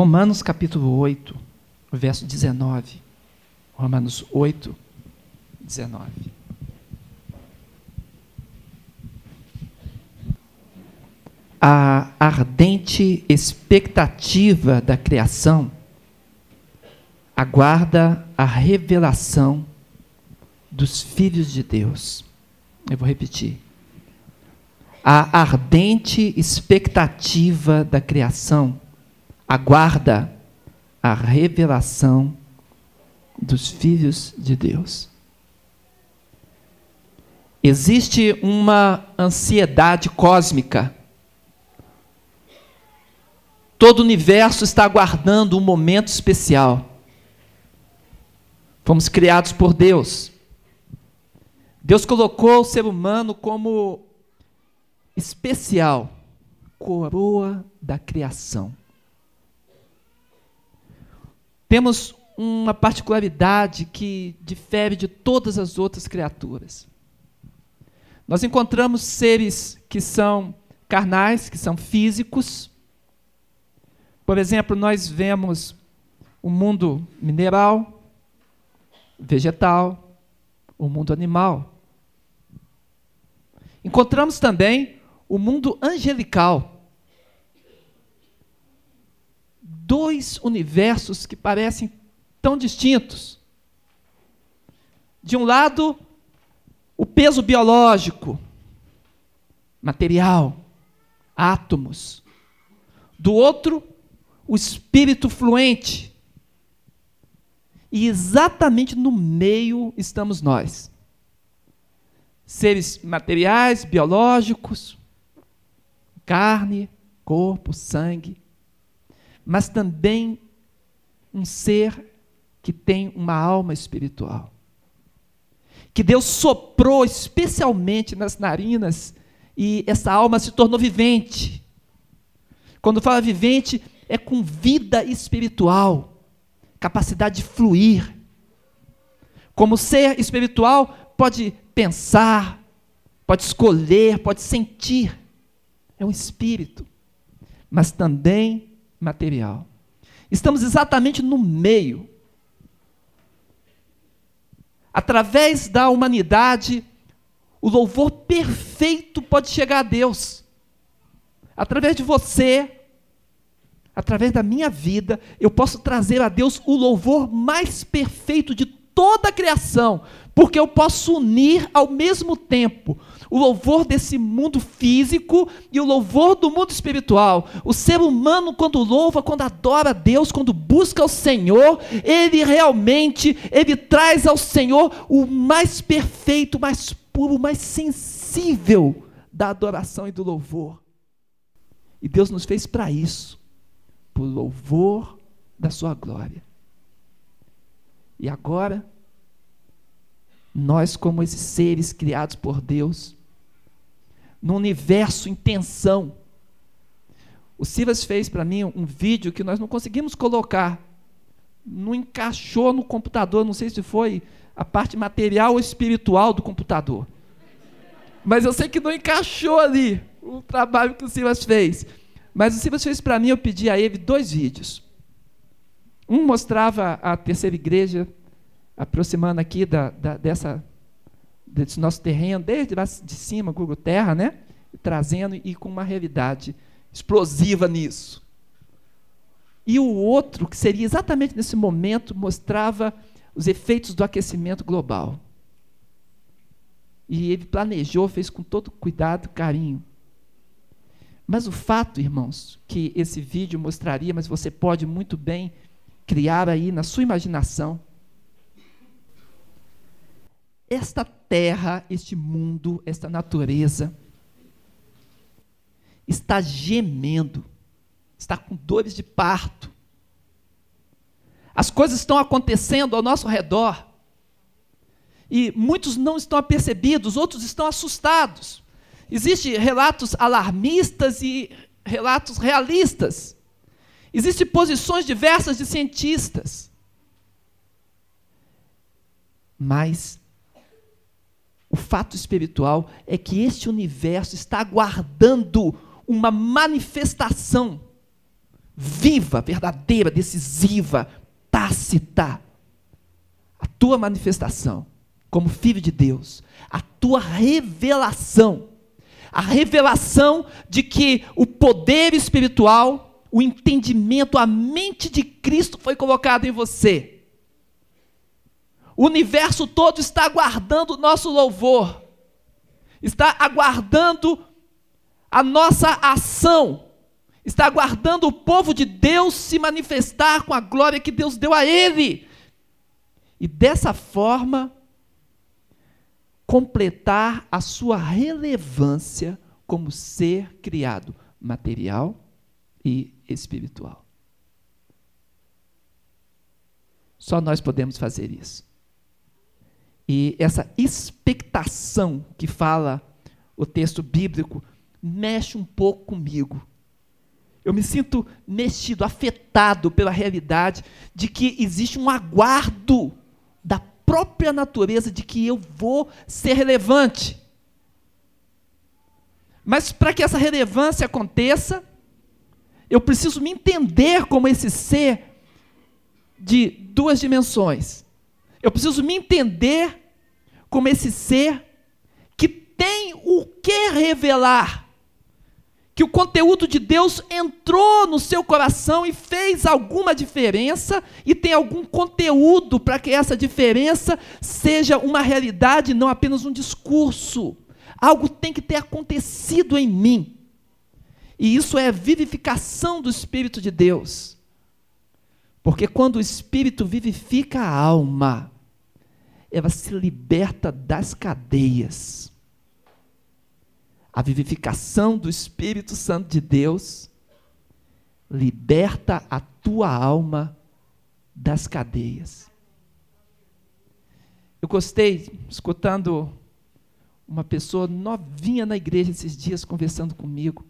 Romanos capítulo 8, verso 19. Romanos 8, 19. A ardente expectativa da criação aguarda a revelação dos filhos de Deus. Eu vou repetir. A ardente expectativa da criação aguarda a revelação dos filhos de Deus. Existe uma ansiedade cósmica. Todo o universo está aguardando um momento especial. Fomos criados por Deus. Deus colocou o ser humano como especial, coroa da criação. Temos uma particularidade que difere de todas as outras criaturas. Nós encontramos seres que são carnais, que são físicos. Por exemplo, nós vemos o mundo mineral, vegetal, o mundo animal. Encontramos também o mundo angelical. Dois universos que parecem tão distintos. De um lado, o peso biológico, material, átomos. Do outro, o espírito fluente. E exatamente no meio estamos nós. Seres materiais, biológicos, carne, corpo, sangue, mas também um ser que tem uma alma espiritual. Que Deus soprou especialmente nas narinas e essa alma se tornou vivente. Quando fala vivente, é com vida espiritual, capacidade de fluir. Como ser espiritual, pode pensar, pode escolher, pode sentir. É um espírito, mas também material. Estamos exatamente no meio Através da humanidade, o louvor perfeito pode chegar a Deus. Através de você, através da minha vida, eu posso trazer a Deus o louvor mais perfeito de toda a criação, porque eu posso unir ao mesmo tempo o louvor desse mundo físico e o louvor do mundo espiritual. O ser humano, quando louva, quando adora a Deus, quando busca o Senhor, ele realmente ele traz ao Senhor o mais perfeito, mais puro, mais sensível da adoração e do louvor. E Deus nos fez para isso, por louvor da sua glória. E agora, nós, como esses seres criados por Deus, no universo em tensão. O Silas fez para mim um vídeo que nós não conseguimos colocar. Não encaixou no computador, não sei se foi a parte material ou espiritual do computador. Mas eu sei que não encaixou ali o trabalho que o Silas fez. Mas o Silas fez para mim, eu pedi a ele dois vídeos. Um mostrava a terceira igreja, aproximando aqui da, da, dessa desse nosso terreno, desde lá de cima, Google Terra, né? Trazendo e com uma realidade explosiva nisso. E o outro, que seria exatamente nesse momento, mostrava os efeitos do aquecimento global. E ele planejou, fez com todo cuidado, carinho. Mas o fato, irmãos, que esse vídeo mostraria, mas você pode muito bem criar aí na sua imaginação, esta terra, este mundo, esta natureza está gemendo, está com dores de parto. As coisas estão acontecendo ao nosso redor. E muitos não estão apercebidos, outros estão assustados. Existem relatos alarmistas e relatos realistas. Existem posições diversas de cientistas. Mas o fato espiritual é que este universo está aguardando uma manifestação viva, verdadeira, decisiva, tácita. A tua manifestação como filho de Deus, a tua revelação, a revelação de que o poder espiritual, o entendimento, a mente de Cristo foi colocado em você. O universo todo está aguardando o nosso louvor, está aguardando a nossa ação, está aguardando o povo de Deus se manifestar com a glória que Deus deu a ele. E dessa forma, completar a sua relevância como ser criado material e espiritual. Só nós podemos fazer isso. E essa expectação que fala o texto bíblico mexe um pouco comigo. Eu me sinto mexido, afetado pela realidade de que existe um aguardo da própria natureza de que eu vou ser relevante. Mas para que essa relevância aconteça, eu preciso me entender como esse ser de duas dimensões. Eu preciso me entender como esse ser que tem o que revelar que o conteúdo de Deus entrou no seu coração e fez alguma diferença e tem algum conteúdo para que essa diferença seja uma realidade, não apenas um discurso. Algo tem que ter acontecido em mim. E isso é vivificação do Espírito de Deus. Porque quando o Espírito vivifica a alma, ela se liberta das cadeias a vivificação do Espírito Santo de Deus liberta a tua alma das cadeias. Eu gostei escutando uma pessoa novinha na igreja esses dias conversando comigo.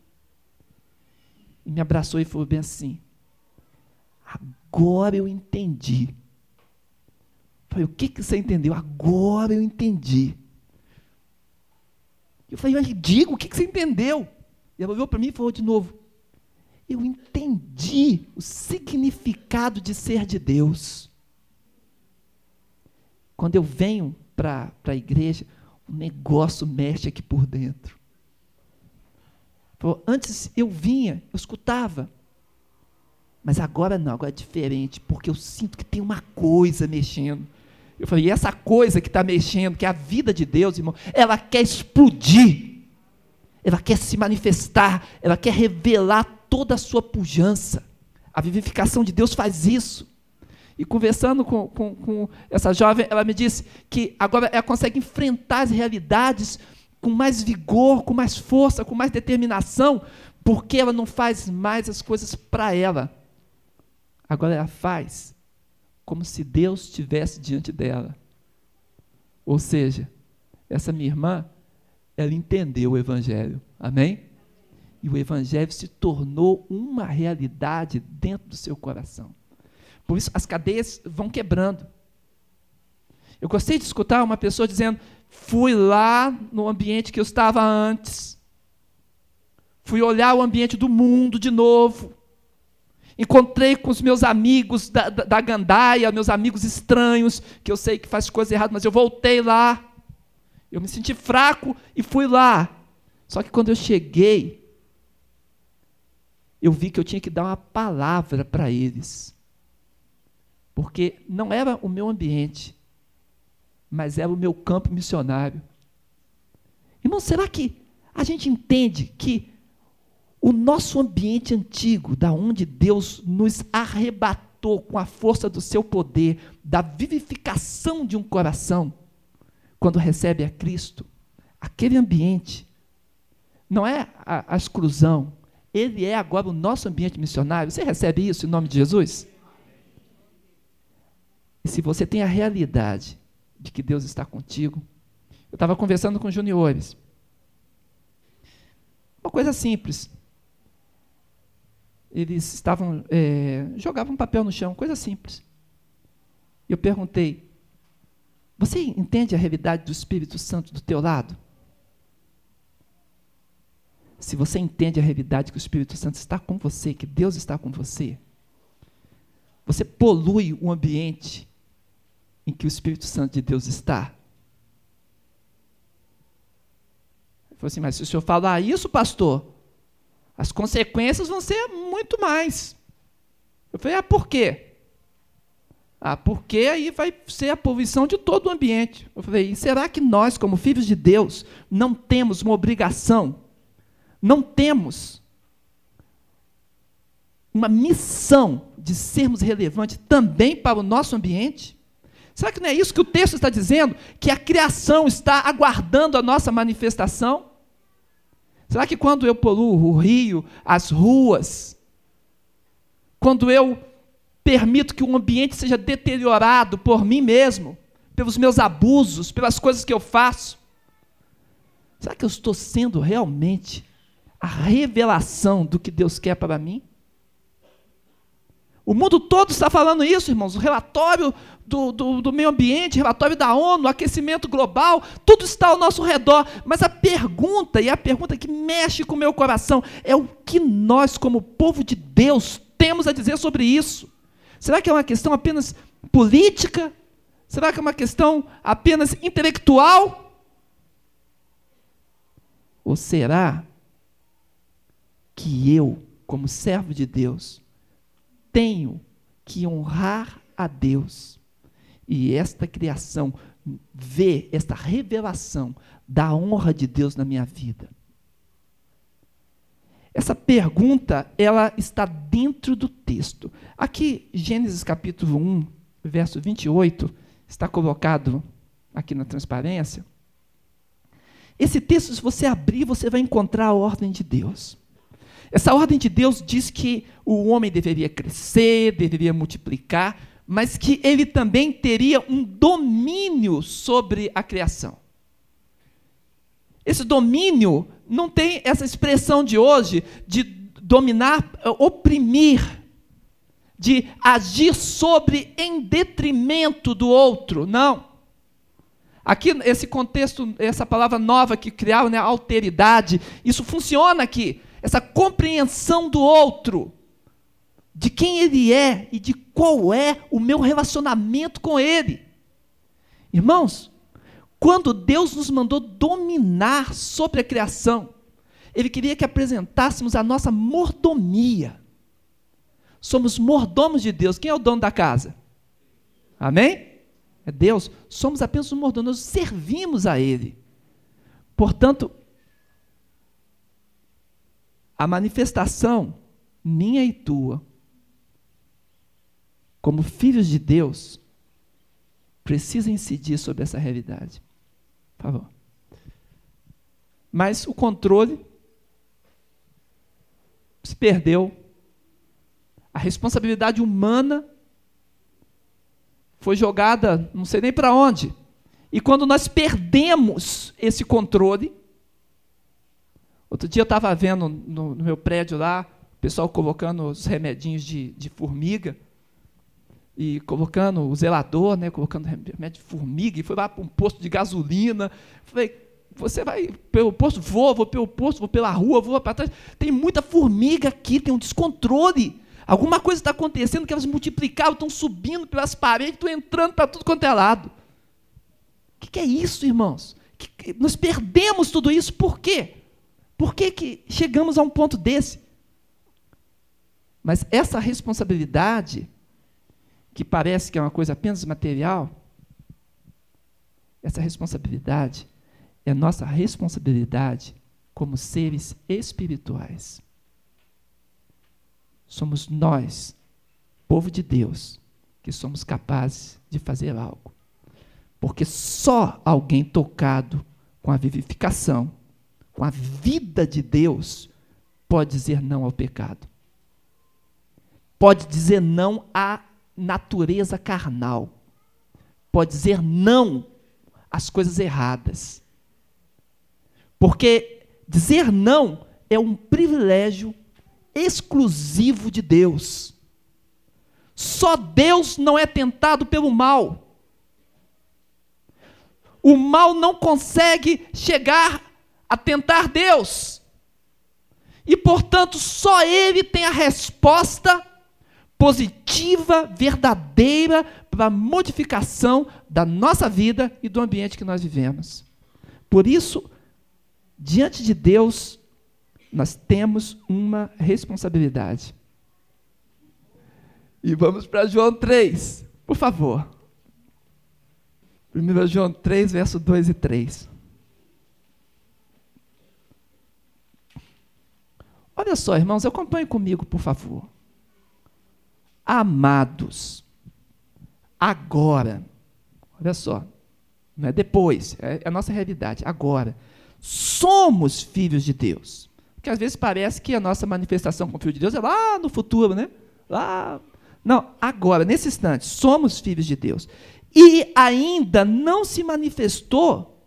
E me abraçou e falou bem assim: Agora eu entendi. Falei, o que, que você entendeu? Agora eu entendi. Eu falei, mas diga, o que, você entendeu? E ela olhou para mim e falou de novo, eu entendi o significado de ser de Deus. Quando eu venho para a igreja, o negócio mexe aqui por dentro. Falou, antes eu vinha, eu escutava. Mas agora não, agora é diferente, porque eu sinto que tem uma coisa mexendo. Eu falei, e essa coisa que está mexendo, que é a vida de Deus, irmão, ela quer explodir, ela quer se manifestar, ela quer revelar toda a sua pujança. A vivificação de Deus faz isso. E conversando com, com, com essa jovem, ela me disse que agora ela consegue enfrentar as realidades com mais vigor, com mais força, com mais determinação, porque ela não faz mais as coisas para ela. Agora ela faz como se Deus estivesse diante dela. Ou seja, essa minha irmã, ela entendeu o Evangelho. Amém? E o Evangelho se tornou uma realidade dentro do seu coração. Por isso, as cadeias vão quebrando. Eu gostei de escutar uma pessoa dizendo: fui lá no ambiente que eu estava antes, fui olhar o ambiente do mundo de novo, Encontrei com os meus amigos da, da, da gandaia, meus amigos estranhos, que eu sei que faz coisa errada, mas eu voltei lá. Eu me senti fraco e fui lá. Só que quando eu cheguei, eu vi que eu tinha que dar uma palavra para eles. Porque não era o meu ambiente, mas era o meu campo missionário. Irmão, será que a gente entende que o nosso ambiente antigo, da onde Deus nos arrebatou com a força do seu poder, da vivificação de um coração, quando recebe a Cristo, aquele ambiente não é a, a exclusão, ele é agora o nosso ambiente missionário. Você recebe isso em nome de Jesus? E se você tem a realidade de que Deus está contigo, eu estava conversando com juniores. Uma coisa simples eles estavam é, jogavam papel no chão, coisa simples. Eu perguntei: você entende a realidade do Espírito Santo do teu lado? se você entende a realidade que o Espírito Santo está com você, que Deus está com você, você polui o ambiente em que o Espírito Santo de Deus está. Ele falou assim, mas se o senhor falar isso, pastor, as consequências vão ser muito mais. Eu falei, ah, por quê? Ah, porque aí vai ser a poluição de todo o ambiente. Eu falei, e será que nós, como filhos de Deus, não temos uma obrigação, não temos uma missão de sermos relevantes também para o nosso ambiente? Será que não é isso que o texto está dizendo? Que a criação está aguardando a nossa manifestação? Será que quando eu poluo o rio, as ruas, quando eu permito que o ambiente seja deteriorado por mim mesmo, pelos meus abusos, pelas coisas que eu faço, será que eu estou sendo realmente a revelação do que Deus quer para mim? O mundo todo está falando isso, irmãos. O relatório do, do, do, meio ambiente, relatório da ONU, aquecimento global, tudo está ao nosso redor. Mas a pergunta, e a pergunta que mexe com o meu coração, é o que nós, como povo de Deus, temos a dizer sobre isso? Será que é uma questão apenas política? Será que é uma questão apenas intelectual? Ou será que eu, como servo de Deus, tenho que honrar a Deus. E esta criação vê esta revelação da honra de Deus na minha vida. Essa pergunta, ela está dentro do texto. Aqui, Gênesis capítulo 1, verso 28, está colocado aqui na transparência. Esse texto, se você abrir, você vai encontrar a ordem de Deus. Essa ordem de Deus diz que o homem deveria crescer, deveria multiplicar, mas que ele também teria um domínio sobre a criação. Esse domínio não tem essa expressão de hoje de dominar, oprimir, de agir sobre em detrimento do outro. Não. Aqui, esse contexto, essa palavra nova que criaram, né, alteridade, isso funciona aqui essa compreensão do outro, de quem ele é e de qual é o meu relacionamento com ele. Irmãos, quando Deus nos mandou dominar sobre a criação, Ele queria que apresentássemos a nossa mordomia. Somos mordomos de Deus. Quem é o dono da casa? Amém? É Deus. Somos apenas um mordomo, nós servimos a Ele. Portanto, a manifestação minha e tua, como filhos de Deus, precisa incidir sobre essa realidade. Por favor. Mas o controle se perdeu. A responsabilidade humana foi jogada, não sei nem para onde. E quando nós perdemos esse controle, Outro dia eu estava vendo no, no, meu prédio lá, o pessoal colocando os remedinhos de, de formiga, e colocando o zelador, né, colocando remédio de formiga, e foi lá para um posto de gasolina. Falei, você vai pelo posto? Vou, vou pelo posto, vou pela rua, vou para trás. Tem muita formiga aqui, tem um descontrole. Alguma coisa está acontecendo que elas multiplicaram, estão subindo pelas paredes, estão entrando para tudo quanto é lado. O que, que é isso, irmãos? Que, nós perdemos tudo isso por quê? Por que, que chegamos a um ponto desse? Mas essa responsabilidade, que parece que é uma coisa apenas material, essa responsabilidade é nossa responsabilidade como seres espirituais. Somos nós, povo de Deus, que somos capazes de fazer algo. Porque só alguém tocado com a vivificação com a vida de Deus, pode dizer não ao pecado. Pode dizer não à natureza carnal. Pode dizer não às coisas erradas. Porque dizer não é um privilégio exclusivo de Deus. Só Deus não é tentado pelo mal. O mal não consegue chegar a tentar Deus. E, portanto, só Ele tem a resposta positiva, verdadeira para a modificação da nossa vida e do ambiente que nós vivemos. Por isso, diante de Deus, nós temos uma responsabilidade. E vamos para João 3, por favor. 1 João 3, verso 2 e 3. Olha só, irmãos, acompanhe comigo, por favor. Amados, agora, olha só, não é depois, é, é a nossa realidade, agora, somos filhos de Deus. Porque às vezes parece que a nossa manifestação como filho de Deus é lá no futuro, né? Lá. Não, agora, nesse instante, somos filhos de Deus. E ainda não se manifestou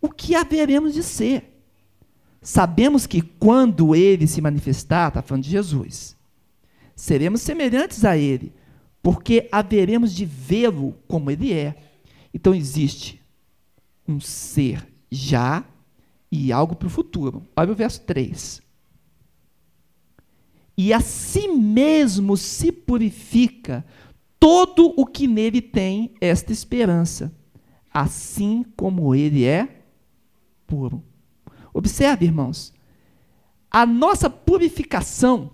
o que haveremos de ser. Sabemos que quando ele se manifestar, está falando de Jesus, seremos semelhantes a ele, porque haveremos de vê-lo como ele é. Então existe um ser já e algo para o futuro. Olha o verso 3. E a si mesmo se purifica todo o que nele tem esta esperança, assim como ele é puro. Observe, irmãos, a nossa purificação,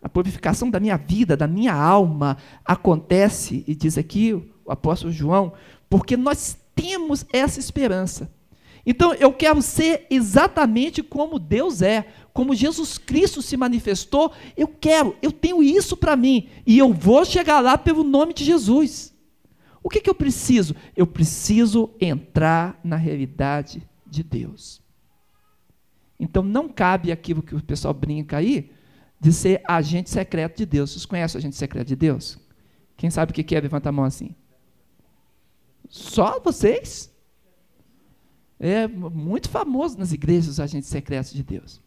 a purificação da minha vida, da minha alma, acontece, e diz aqui o apóstolo João, porque nós temos essa esperança. Então eu quero ser exatamente como Deus é, como Jesus Cristo se manifestou. Eu quero, eu tenho isso para mim e eu vou chegar lá pelo nome de Jesus. O que, que eu preciso? Eu preciso entrar na realidade de Deus. Então não cabe aquilo que o pessoal brinca aí de ser agente secreto de Deus. Vocês conhecem o agente secreto de Deus? Quem sabe o que é? Levanta a mão assim. Só vocês? É muito famoso nas igrejas os agentes secretos de Deus.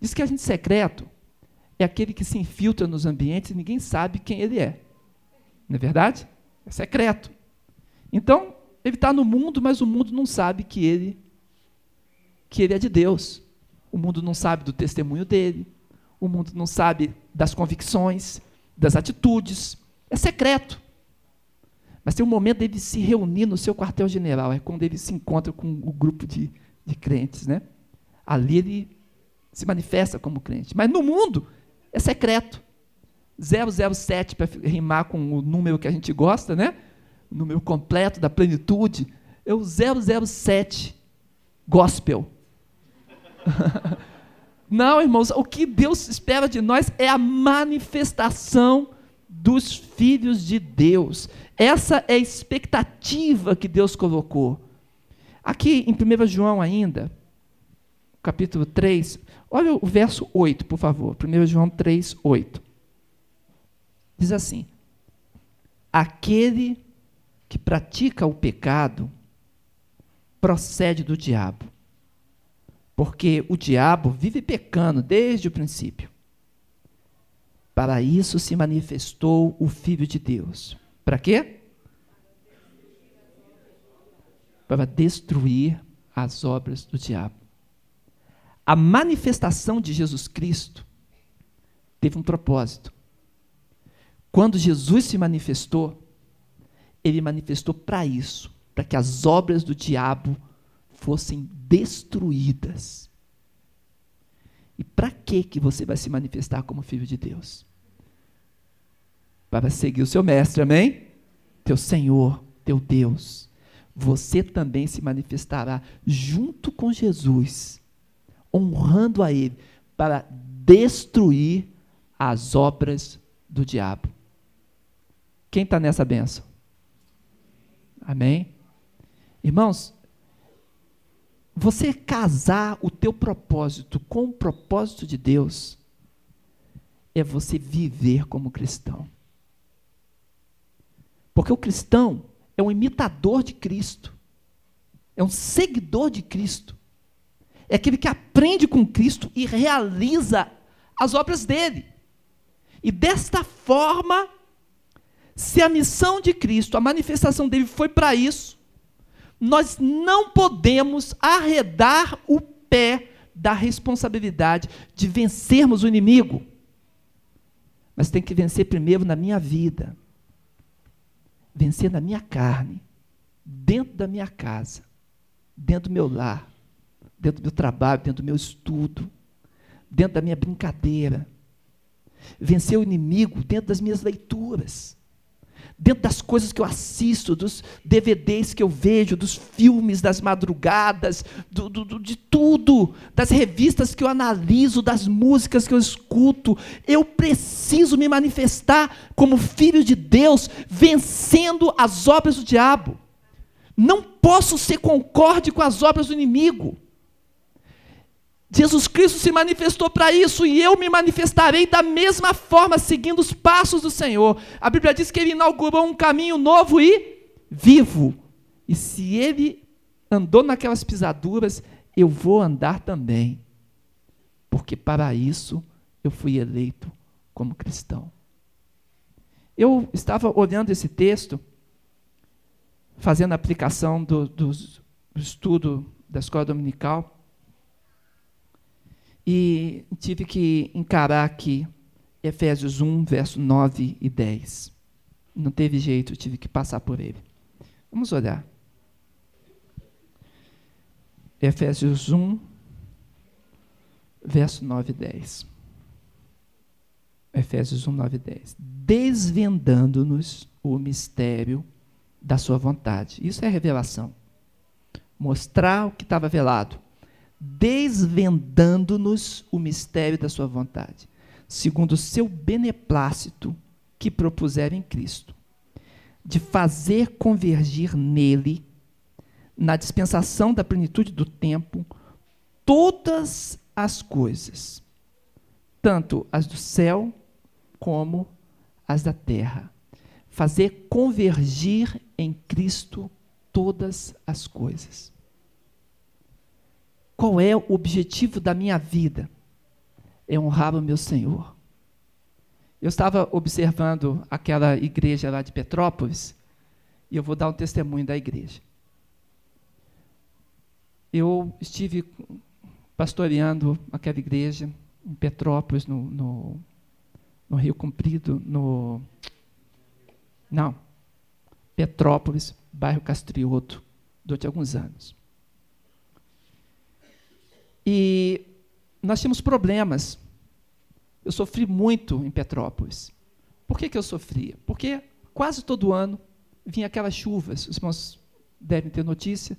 Diz que agente secreto é aquele que se infiltra nos ambientes e ninguém sabe quem ele é. Não é verdade? É secreto. Então, ele está no mundo, mas o mundo não sabe que ele, que ele é de Deus. O mundo não sabe do testemunho dele. O mundo não sabe das convicções, das atitudes. É secreto. Mas tem um momento dele se reunir no seu quartel-general, é quando ele se encontra com o grupo de, de crentes. Né? Ali ele se manifesta como crente. Mas no mundo é secreto. 007 para rimar com o número que a gente gosta, né? O número completo da plenitude. É o 007 gospel. Não, irmãos, o que Deus espera de nós é a manifestação dos filhos de Deus. Essa é a expectativa que Deus colocou. Aqui em 1 João ainda, capítulo 3, olha o verso 8, por favor. 1 João 3, 8. Diz assim: Aquele que pratica o pecado procede do diabo, porque o diabo vive pecando desde o princípio. Para isso se manifestou o Filho de Deus. Para quê? Para destruir as obras do diabo. A manifestação de Jesus Cristo teve um propósito. Quando Jesus se manifestou, ele manifestou para isso, para que as obras do diabo fossem destruídas. E para que que você vai se manifestar como filho de Deus? para seguir o seu mestre, amém? Teu Senhor, teu Deus. Você também se manifestará junto com Jesus, honrando a Ele, para destruir as obras do diabo. Quem está nessa benção? Amém? Irmãos, você casar o teu propósito com o propósito de Deus é você viver como cristão. Porque o cristão é um imitador de Cristo, é um seguidor de Cristo, é aquele que aprende com Cristo e realiza as obras dele. E desta forma, se a missão de Cristo, a manifestação dele foi para isso, nós não podemos arredar o pé da responsabilidade de vencermos o inimigo. Mas tem que vencer primeiro na minha vida. Vencer na minha carne, dentro da minha casa, dentro do meu lar, dentro do meu trabalho, dentro do meu estudo, dentro da minha brincadeira. Vencer o inimigo dentro das minhas leituras dentro das coisas que eu assisto, dos DVDs que eu vejo, dos filmes das madrugadas, do, do, de tudo, das revistas que eu analiso, das músicas que eu escuto. Eu preciso me manifestar como filho de Deus, vencendo as obras do diabo. Não posso ser concorde com as obras do inimigo. Jesus Cristo se manifestou para isso e eu me manifestarei da mesma forma, seguindo os passos do Senhor. A Bíblia diz que ele inaugurou um caminho novo e vivo. E se ele andou naquelas pisaduras, eu vou andar também. Porque para isso eu fui eleito como cristão. Eu estava olhando esse texto, fazendo a aplicação do, do, do estudo da escola dominical e tive que encarar aqui Efésios 1, verso 9 e 10. Não teve jeito, tive que passar por ele. Vamos olhar. Efésios 1, verso 9 e 10. Efésios 1, 9 e 10. Desvendando-nos o mistério da sua vontade. Isso é revelação. Mostrar o que estava velado desvendando-nos o mistério da sua vontade, segundo o seu beneplácito que propuser em Cristo, de fazer convergir nele, na dispensação da plenitude do tempo, todas as coisas, tanto as do céu como as da terra. Fazer convergir em Cristo todas as coisas. Qual é o objetivo da minha vida? É honrar o meu Senhor. Eu estava observando aquela igreja lá de Petrópolis, e eu vou dar um testemunho da igreja. Eu estive pastoreando aquela igreja em Petrópolis, no, no, no Rio Comprido, no. Não, Petrópolis, bairro Castrioto, durante alguns anos. E nós tínhamos problemas. Eu sofri muito em Petrópolis. Por que, que eu sofria? Porque quase todo ano vinha aquelas chuvas, os irmãos devem ter notícia,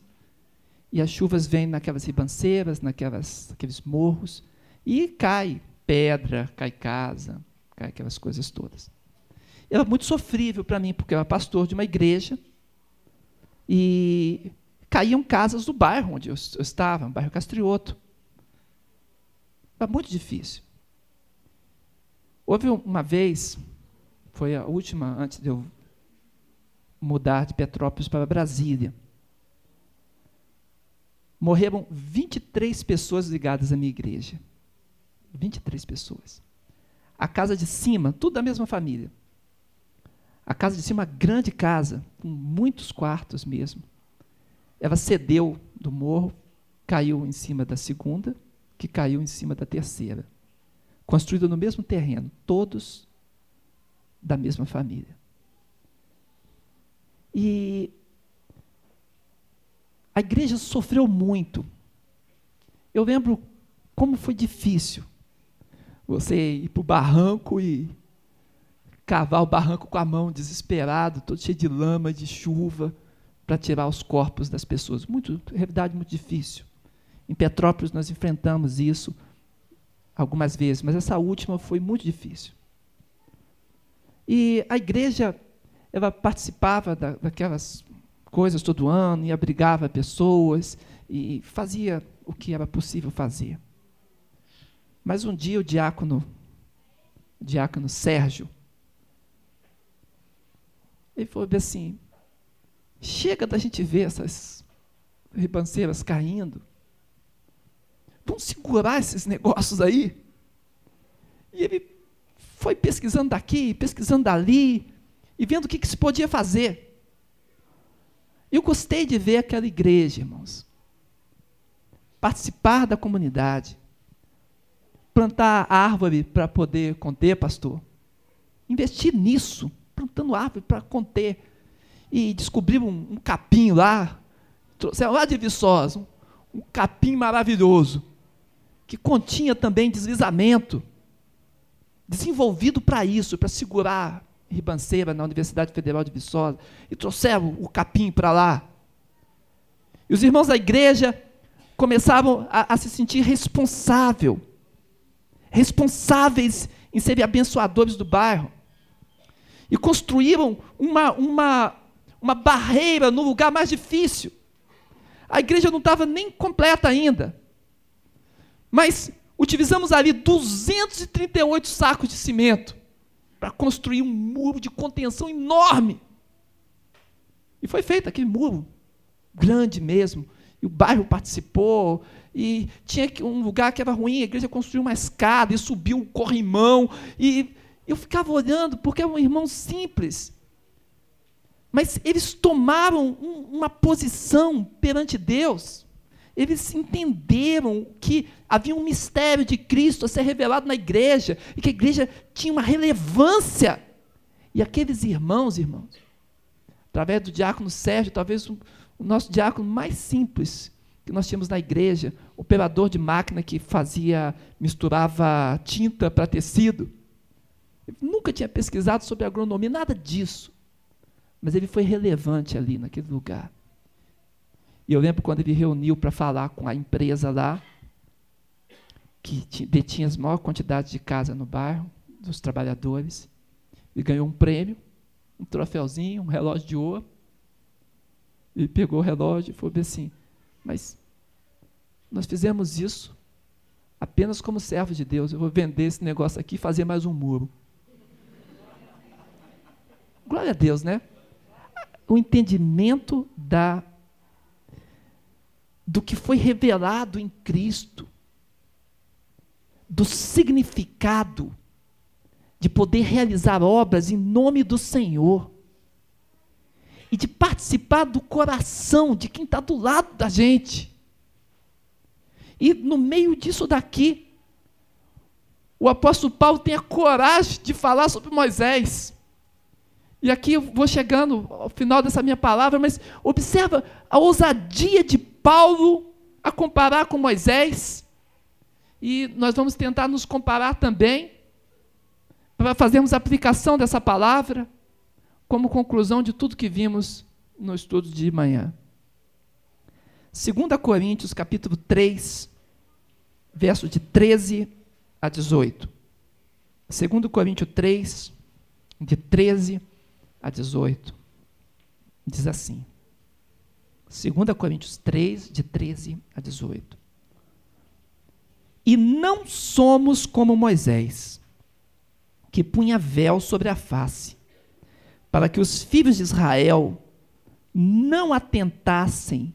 e as chuvas vêm naquelas ribanceiras, naquelas, naqueles morros, e cai pedra, cai casa, cai aquelas coisas todas. Era muito sofrível para mim, porque eu era pastor de uma igreja, e caíam casas do bairro onde eu, eu estava, um bairro Castrioto. Era muito difícil. Houve uma vez, foi a última antes de eu mudar de Petrópolis para Brasília. Morreram 23 pessoas ligadas à minha igreja. 23 pessoas. A casa de cima, tudo da mesma família. A casa de cima, grande casa, com muitos quartos mesmo. Ela cedeu do morro, caiu em cima da segunda que caiu em cima da terceira, construída no mesmo terreno, todos da mesma família. E a igreja sofreu muito. Eu lembro como foi difícil você ir para o barranco e cavar o barranco com a mão, desesperado, todo cheio de lama, de chuva, para tirar os corpos das pessoas. Muito, realidade muito difícil. Em Petrópolis nós enfrentamos isso algumas vezes, mas essa última foi muito difícil. E a igreja, ela participava da, daquelas coisas todo ano e abrigava pessoas e fazia o que era possível fazer. Mas um dia o diácono, o diácono Sérgio, ele falou assim: chega da gente ver essas ribanceiras caindo. Vamos segurar esses negócios aí. E ele foi pesquisando daqui, pesquisando dali, e vendo o que, que se podia fazer. Eu gostei de ver aquela igreja, irmãos. participar da comunidade, plantar árvore para poder conter, pastor. Investir nisso, plantando árvore para conter. E descobrir um, um capim lá, trouxeram lá de Viçosa, um, um capim maravilhoso, que continha também deslizamento, desenvolvido para isso, para segurar ribanceira na Universidade Federal de Viçosa, e trouxeram o capim para lá. E os irmãos da igreja começavam a, a se sentir responsável, responsáveis em serem abençoadores do bairro. E construíram uma, uma, uma barreira no lugar mais difícil. A igreja não estava nem completa ainda. Mas utilizamos ali 238 sacos de cimento para construir um muro de contenção enorme. E foi feito aquele muro, grande mesmo. E o bairro participou. E tinha um lugar que era ruim, a igreja construiu uma escada e subiu um corrimão. E eu ficava olhando, porque é um irmão simples. Mas eles tomaram um, uma posição perante Deus. Eles entenderam que havia um mistério de Cristo a ser revelado na igreja e que a igreja tinha uma relevância. E aqueles irmãos, irmãos, através do diácono Sérgio, talvez o, nosso diácono mais simples que nós tínhamos na igreja, operador de máquina que fazia, misturava tinta para tecido. Ele nunca tinha pesquisado sobre agronomia, nada disso. Mas ele foi relevante ali naquele lugar. E eu lembro quando ele reuniu para falar com a empresa lá, que detinha as maiores quantidades de casa no bairro, dos trabalhadores, e ganhou um prêmio, um troféuzinho, um relógio de ouro. Ele pegou o relógio e falou assim: Mas nós fizemos isso apenas como servo de Deus. Eu vou vender esse negócio aqui e fazer mais um muro. Glória a Deus, né? O entendimento da do que foi revelado em Cristo, do significado de poder realizar obras em nome do Senhor e de participar do coração de quem está do lado da gente. E no meio disso daqui, o apóstolo Paulo tem a coragem de falar sobre Moisés. E aqui eu vou chegando ao final dessa minha palavra, mas observa a ousadia de Paulo a comparar com Moisés, e nós vamos tentar nos comparar também, para fazermos aplicação dessa palavra, como conclusão de tudo que vimos no estudo de manhã. 2 Coríntios, capítulo 3, versos de 13 a 18. 2 Coríntios 3, de 13 a 18. Diz assim: 2 Coríntios 3, de 13 a 18. E não somos como Moisés, que punha véu sobre a face, para que os filhos de Israel não atentassem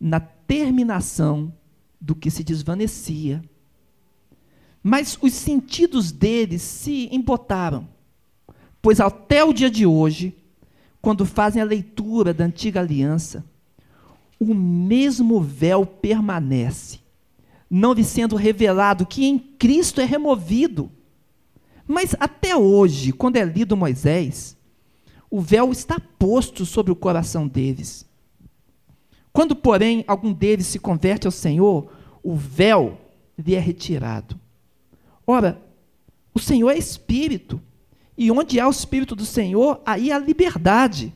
na terminação do que se desvanecia. Mas os sentidos deles se embotaram, pois até o dia de hoje quando fazem a leitura da antiga aliança, o mesmo véu permanece, não lhe sendo revelado que em Cristo é removido. Mas até hoje, quando é lido Moisés, o véu está posto sobre o coração deles. Quando, porém, algum deles se converte ao Senhor, o véu lhe é retirado. Ora, o Senhor é Espírito, e onde há o Espírito do Senhor, aí há liberdade.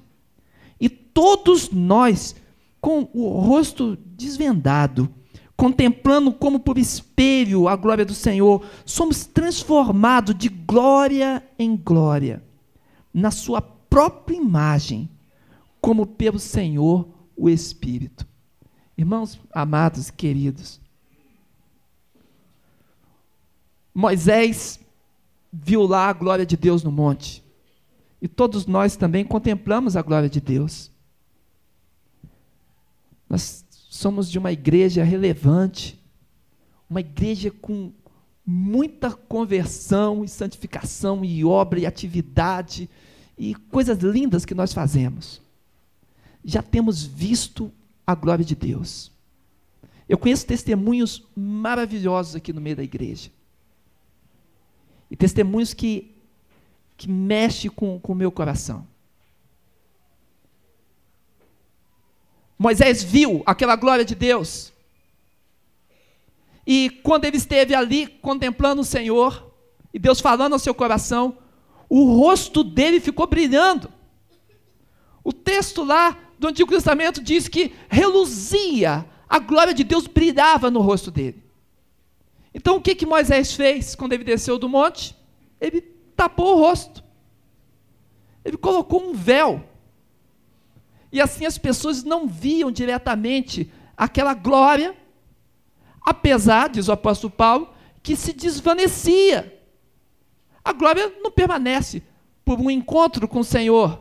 E todos nós, com o rosto desvendado, contemplando como por espelho a glória do Senhor, somos transformados de glória em glória, na Sua própria imagem, como pelo Senhor o Espírito. Irmãos amados e queridos, Moisés viu lá a glória de Deus no monte. E todos nós também contemplamos a glória de Deus. Nós somos de uma igreja relevante, uma igreja com muita conversão e santificação e obra e atividade e coisas lindas que nós fazemos. Já temos visto a glória de Deus. Eu conheço testemunhos maravilhosos aqui no meio da igreja. E testemunhos que, que mexem com, o meu coração. Moisés viu aquela glória de Deus. E quando ele esteve ali contemplando o Senhor, e Deus falando ao seu coração, o rosto dele ficou brilhando. O texto lá do Antigo Testamento diz que reluzia, a glória de Deus brilhava no rosto dele. Então o que, que Moisés fez quando ele desceu do monte? Ele tapou o rosto. Ele colocou um véu. E assim as pessoas não viam diretamente aquela glória, apesar, diz o apóstolo Paulo, que se desvanecia. A glória não permanece por um encontro com o Senhor.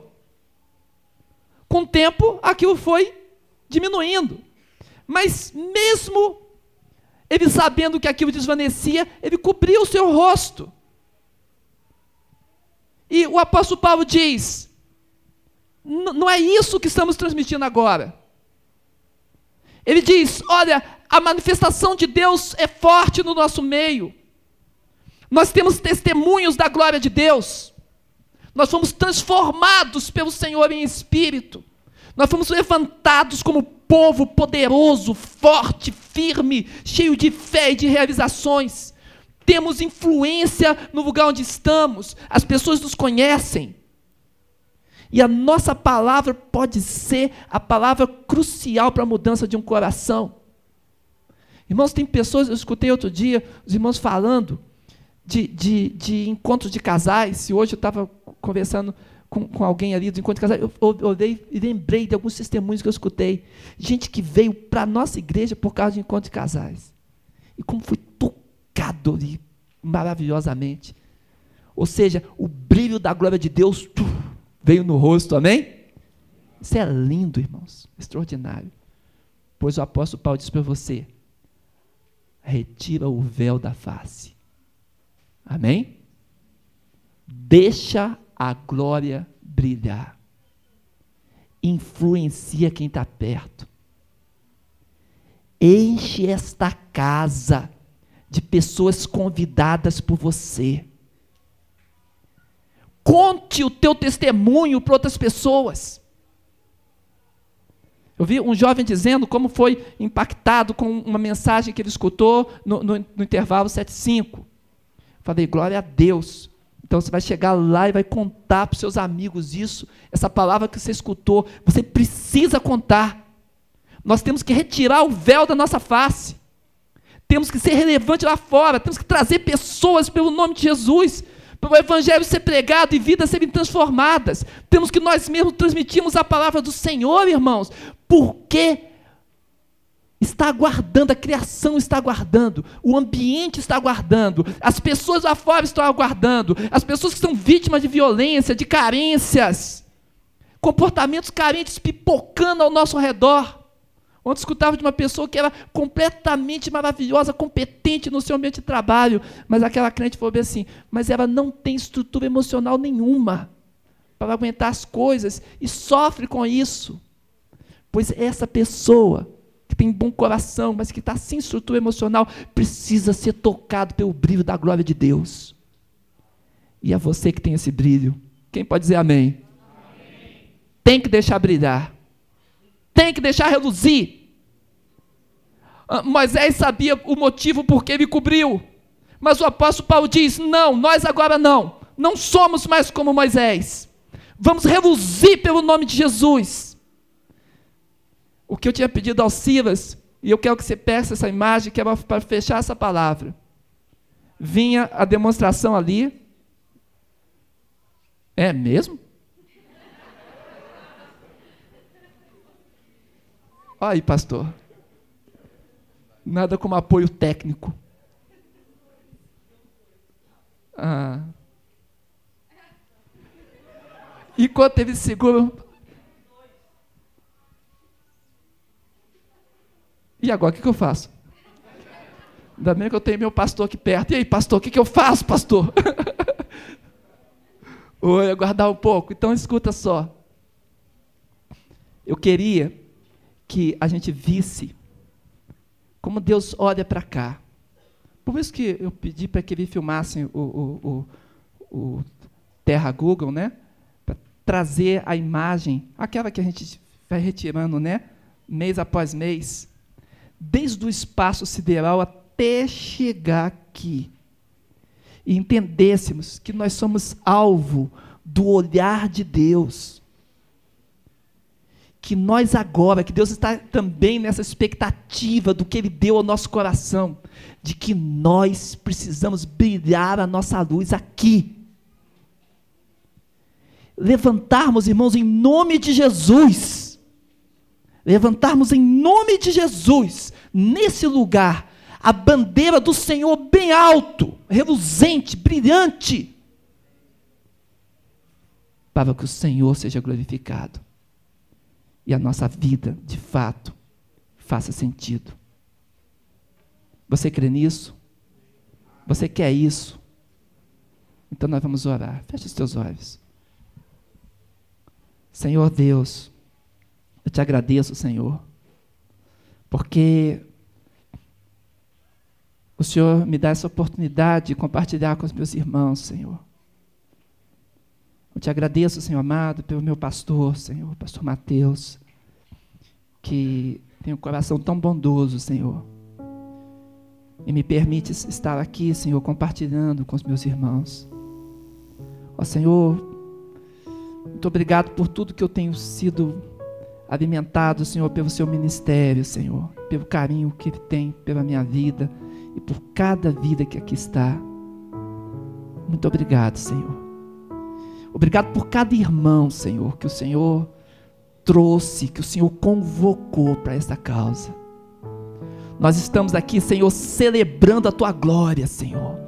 Com o tempo, aquilo foi diminuindo. Mas mesmo ele sabendo que aquilo desvanecia, ele cobriu o seu rosto. E o apóstolo Paulo diz: não é isso que estamos transmitindo agora. Ele diz: olha, a manifestação de Deus é forte no nosso meio. Nós temos testemunhos da glória de Deus. Nós fomos transformados pelo Senhor em espírito. Nós fomos levantados como povo poderoso, forte, firme, cheio de fé e de realizações. Temos influência no lugar onde estamos. As pessoas nos conhecem. E a nossa palavra pode ser a palavra crucial para a mudança de um coração. Irmãos, tem pessoas, eu escutei outro dia os irmãos falando de, de, de encontros de casais, e hoje eu estava conversando com, com, alguém ali do encontro de casais, eu, olhei e lembrei de alguns testemunhos que eu escutei. Gente que veio para a nossa igreja por causa de encontro de casais. E como foi tocado ali, maravilhosamente. Ou seja, o brilho da glória de Deus veio no rosto, amém? Isso é lindo, irmãos, extraordinário. Pois o apóstolo Paulo diz para você: retira o véu da face. Amém? Deixa a glória brilhar. Influencia quem está perto. Enche esta casa de pessoas convidadas por você. Conte o teu testemunho para outras pessoas. Eu vi um jovem dizendo como foi impactado com uma mensagem que ele escutou no, no, no intervalo 75. Falei, glória a Deus. Então você vai chegar lá e vai contar para os seus amigos isso, essa palavra que você escutou. Você precisa contar. Nós temos que retirar o véu da nossa face. Temos que ser relevante lá fora. Temos que trazer pessoas pelo nome de Jesus. Para o Evangelho ser pregado e vidas serem transformadas. Temos que nós mesmos transmitirmos a palavra do Senhor, irmãos. Porque está aguardando, a criação está aguardando, o ambiente está aguardando, as pessoas lá fora estão aguardando, as pessoas que são vítimas de violência, de carências, comportamentos carentes pipocando ao nosso redor. Ontem escutava de uma pessoa que era completamente maravilhosa, competente no seu ambiente de trabalho, mas aquela crente falou bem assim: mas ela não tem estrutura emocional nenhuma para aguentar as coisas e sofre com isso. Pois essa pessoa que tem bom coração, mas que está sem estrutura emocional, precisa ser tocado pelo brilho da glória de Deus. E é você que tem esse brilho. Quem pode dizer amém? amém. Tem que deixar brilhar. Tem que deixar reluzir. Ah, Moisés sabia o motivo por que ele cobriu. Mas o apóstolo Paulo diz: não, nós agora não. Não somos mais como Moisés. Vamos reluzir pelo nome de Jesus o que eu tinha pedido ao Silas, e eu quero que você peça essa imagem, que é para fechar essa palavra. Vinha a demonstração ali. É mesmo? Aí, pastor. Nada como apoio técnico. Ah. Enquanto ele segura, E agora, o que, que eu faço? Ainda bem que eu tenho meu pastor aqui perto. E aí, pastor, o que, que eu faço, pastor? Oi, aguardar um pouco. Então, escuta só. Eu queria que a gente visse como Deus olha para cá. Por isso que eu pedi para que eles filmassem o, o, o, o Terra Google, né? Para trazer a imagem, aquela que a gente vai retirando, né? Mês após mês, desde o espaço sideral até chegar aqui. E entendêssemos que nós somos alvo do olhar de Deus que nós agora, que Deus está também nessa expectativa do que Ele deu ao nosso coração, de que nós precisamos brilhar a nossa luz aqui. Levantarmos, irmãos, em nome de Jesus. Levantarmos em nome de Jesus, nesse lugar, a bandeira do Senhor bem alto, reluzente, brilhante, para que o Senhor seja glorificado e a nossa vida, de fato, faça sentido. Você crê nisso? Você quer isso? Então nós vamos orar. Feche os teus olhos. Senhor Deus, eu te agradeço, Senhor, porque o Senhor me dá essa oportunidade de compartilhar com os meus irmãos, Senhor. Eu te agradeço, Senhor amado, pelo meu pastor, Senhor, pastor Mateus, que tem um coração tão bondoso, Senhor. E me permite estar aqui, Senhor, compartilhando com os meus irmãos. Ó Senhor, muito obrigado por tudo que eu tenho sido alimentado, Senhor, pelo seu ministério, Senhor, pelo carinho que ele tem pela minha vida e por cada vida que aqui está. Muito obrigado, Senhor. Obrigado por cada irmão, Senhor, que o Senhor trouxe, que o Senhor convocou para essa causa. Nós estamos aqui, Senhor, celebrando a tua glória, Senhor.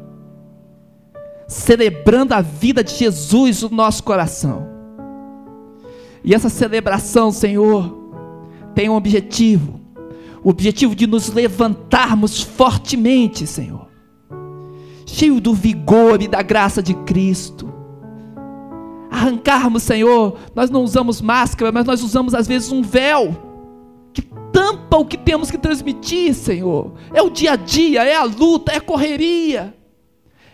Celebrando a vida de Jesus no nosso coração. E essa celebração, Senhor, tem um objetivo: o objetivo de nos levantarmos fortemente, Senhor, cheio do vigor e da graça de Cristo arrancarmos, Senhor, nós não usamos máscara, mas nós usamos às vezes um véu que tampa o que temos que transmitir, Senhor. É o dia a dia, é a luta, é a correria.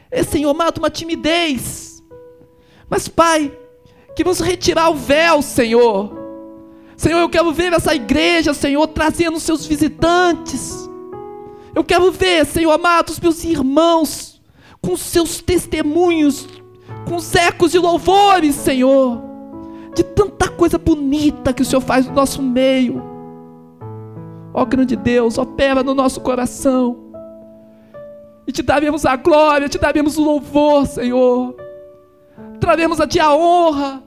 É, Senhor, mata uma timidez. Mas, Pai, que vamos retirar o véu, Senhor. Senhor, eu quero ver essa igreja, Senhor, trazendo seus visitantes. Eu quero ver, Senhor amado, os meus irmãos com seus testemunhos com os ecos de louvores, Senhor, de tanta coisa bonita que o Senhor faz no nosso meio. Ó grande Deus, opera no nosso coração. E te daremos a glória, te daremos o louvor, Senhor. Traremos a Ti a honra.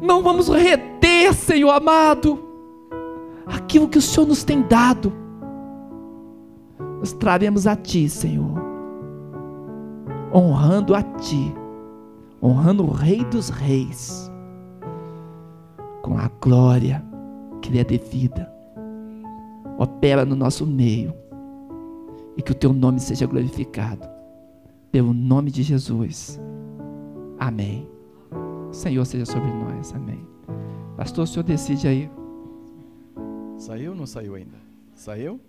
Não vamos reter, Senhor amado, aquilo que o Senhor nos tem dado. Nós traremos a Ti, Senhor honrando a Ti, honrando o Rei dos Reis, com a glória que lhe é devida. Opera no nosso meio e que o Teu nome seja glorificado, pelo nome de Jesus. Amém. Senhor seja sobre nós. Amém. Pastor, o senhor decide aí. Saiu ou não saiu ainda? Saiu?